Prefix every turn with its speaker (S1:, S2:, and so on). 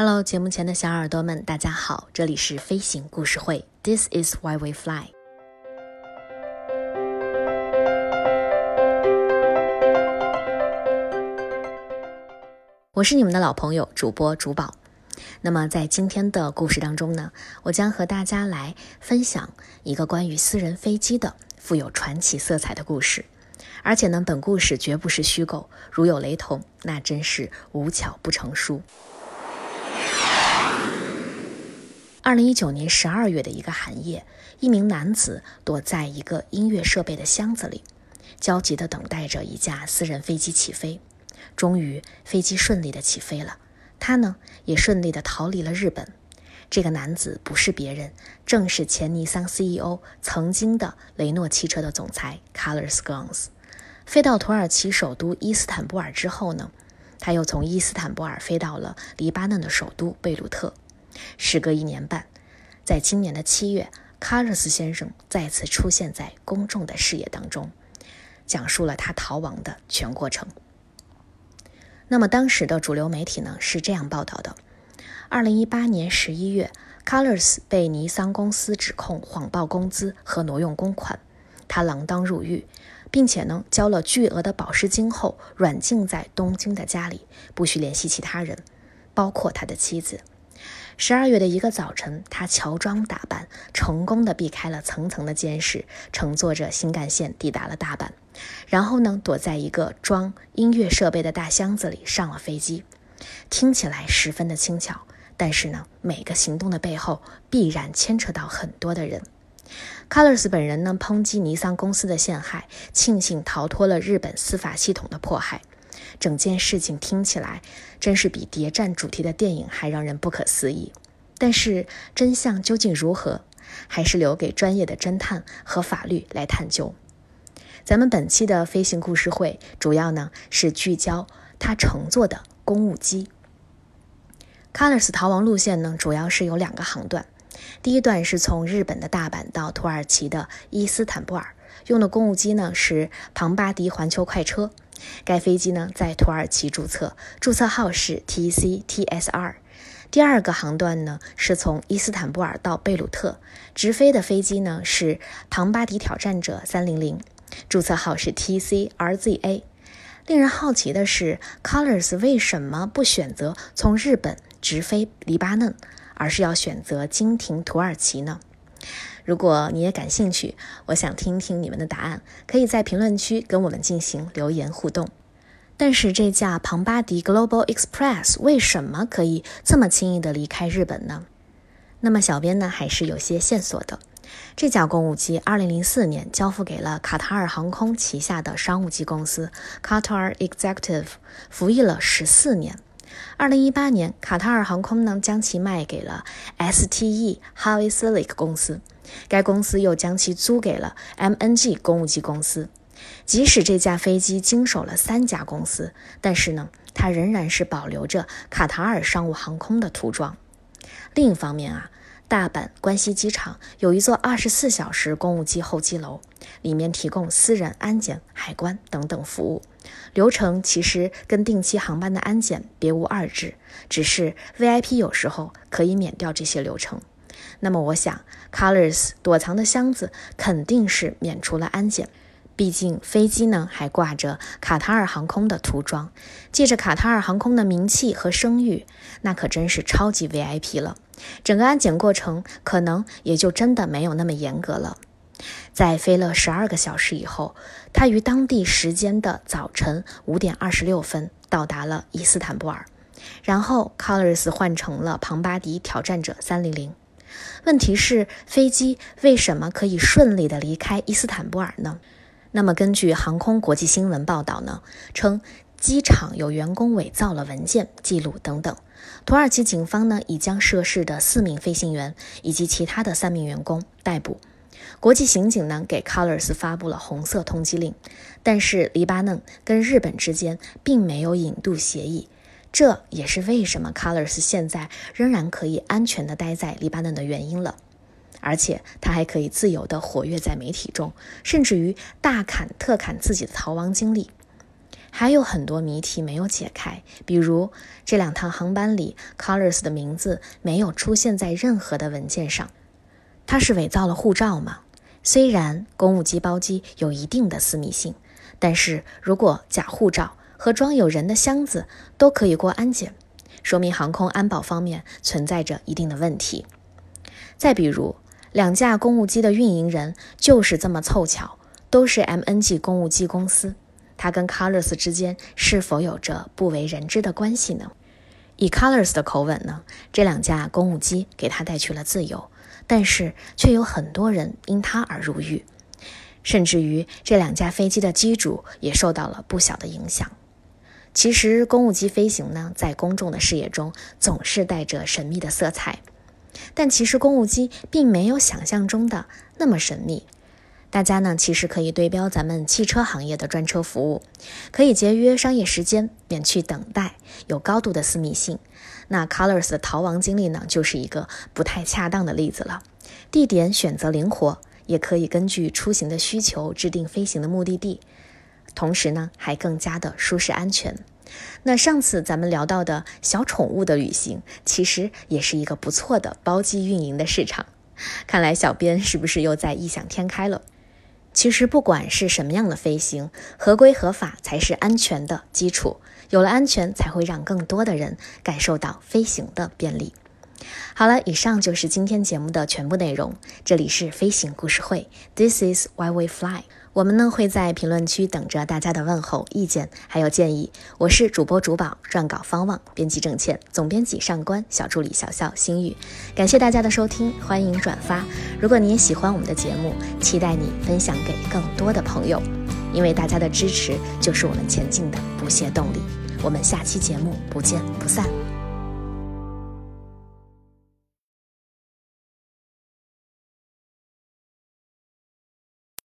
S1: Hello，节目前的小耳朵们，大家好，这里是飞行故事会，This is why we fly。我是你们的老朋友主播竹宝。那么在今天的故事当中呢，我将和大家来分享一个关于私人飞机的富有传奇色彩的故事。而且呢，本故事绝不是虚构，如有雷同，那真是无巧不成书。二零一九年十二月的一个寒夜，一名男子躲在一个音乐设备的箱子里，焦急地等待着一架私人飞机起飞。终于，飞机顺利地起飞了，他呢也顺利地逃离了日本。这个男子不是别人，正是前尼桑 CEO、曾经的雷诺汽车的总裁 Carlos Ghosn。飞到土耳其首都伊斯坦布尔之后呢，他又从伊斯坦布尔飞到了黎巴嫩的首都贝鲁特。时隔一年半，在今年的七月，卡洛斯先生再次出现在公众的视野当中，讲述了他逃亡的全过程。那么当时的主流媒体呢是这样报道的：，二零一八年十一月，卡洛斯被尼桑公司指控谎报工资和挪用公款，他锒铛入狱，并且呢交了巨额的保释金后，软禁在东京的家里，不许联系其他人，包括他的妻子。十二月的一个早晨，他乔装打扮，成功的避开了层层的监视，乘坐着新干线抵达了大阪，然后呢，躲在一个装音乐设备的大箱子里上了飞机。听起来十分的轻巧，但是呢，每个行动的背后必然牵扯到很多的人。Colors 本人呢，抨击尼桑公司的陷害，庆幸逃脱了日本司法系统的迫害。整件事情听起来真是比谍战主题的电影还让人不可思议，但是真相究竟如何，还是留给专业的侦探和法律来探究。咱们本期的飞行故事会主要呢是聚焦他乘坐的公务机。卡勒斯逃亡路线呢主要是有两个航段，第一段是从日本的大阪到土耳其的伊斯坦布尔，用的公务机呢是庞巴迪环球快车。该飞机呢在土耳其注册，注册号是 TCTSR。第二个航段呢是从伊斯坦布尔到贝鲁特，直飞的飞机呢是庞巴迪挑战者300，注册号是 TCRZA。令人好奇的是，Colors 为什么不选择从日本直飞黎巴嫩，而是要选择经停土耳其呢？如果你也感兴趣，我想听听你们的答案，可以在评论区跟我们进行留言互动。但是这架庞巴迪 Global Express 为什么可以这么轻易的离开日本呢？那么小编呢还是有些线索的。这架公务机2004年交付给了卡塔尔航空旗下的商务机公司 Qatar Executive，服役了二零一八年，卡塔尔航空呢将其卖给了 STE 哈维斯利克公司。该公司又将其租给了 MNG 公务机公司。即使这架飞机经手了三家公司，但是呢，它仍然是保留着卡塔尔商务航空的涂装。另一方面啊，大阪关西机场有一座二十四小时公务机候机楼，里面提供私人安检、海关等等服务，流程其实跟定期航班的安检别无二致，只是 VIP 有时候可以免掉这些流程。那么我想，Colors 躲藏的箱子肯定是免除了安检，毕竟飞机呢还挂着卡塔尔航空的涂装，借着卡塔尔航空的名气和声誉，那可真是超级 VIP 了。整个安检过程可能也就真的没有那么严格了。在飞了十二个小时以后，他于当地时间的早晨五点二十六分到达了伊斯坦布尔，然后 Colors 换成了庞巴迪挑战者三零零。问题是，飞机为什么可以顺利地离开伊斯坦布尔呢？那么，根据航空国际新闻报道呢，称机场有员工伪造了文件记录等等。土耳其警方呢，已将涉事的四名飞行员以及其他的三名员工逮捕。国际刑警呢，给 Colors 发布了红色通缉令，但是黎巴嫩跟日本之间并没有引渡协议。这也是为什么 Colors 现在仍然可以安全的待在黎巴嫩的原因了，而且他还可以自由地活跃在媒体中，甚至于大侃特侃自己的逃亡经历。还有很多谜题没有解开，比如这两趟航班里，Colors 的名字没有出现在任何的文件上，他是伪造了护照吗？虽然公务机包机有一定的私密性，但是如果假护照和装有人的箱子都可以过安检，说明航空安保方面存在着一定的问题。再比如，两架公务机的运营人就是这么凑巧，都是 MNG 公务机公司。他跟 Colors 之间是否有着不为人知的关系呢？以 Colors 的口吻呢，这两架公务机给他带去了自由，但是却有很多人因他而入狱，甚至于这两架飞机的机主也受到了不小的影响。其实，公务机飞行呢，在公众的视野中总是带着神秘的色彩，但其实公务机并没有想象中的那么神秘。大家呢，其实可以对标咱们汽车行业的专车服务，可以节约商业时间，免去等待，有高度的私密性。那 Colors 的逃亡经历呢，就是一个不太恰当的例子了。地点选择灵活，也可以根据出行的需求制定飞行的目的地，同时呢，还更加的舒适安全。那上次咱们聊到的小宠物的旅行，其实也是一个不错的包机运营的市场。看来小编是不是又在异想天开了？其实，不管是什么样的飞行，合规合法才是安全的基础。有了安全，才会让更多的人感受到飞行的便利。好了，以上就是今天节目的全部内容。这里是飞行故事会，This is why we fly。我们呢会在评论区等着大家的问候、意见还有建议。我是主播主宝，撰稿方望，编辑郑倩，总编辑上官，小助理小笑心雨。感谢大家的收听，欢迎转发。如果你也喜欢我们的节目，期待你分享给更多的朋友，因为大家的支持就是我们前进的不懈动力。我们下期节目不见不散。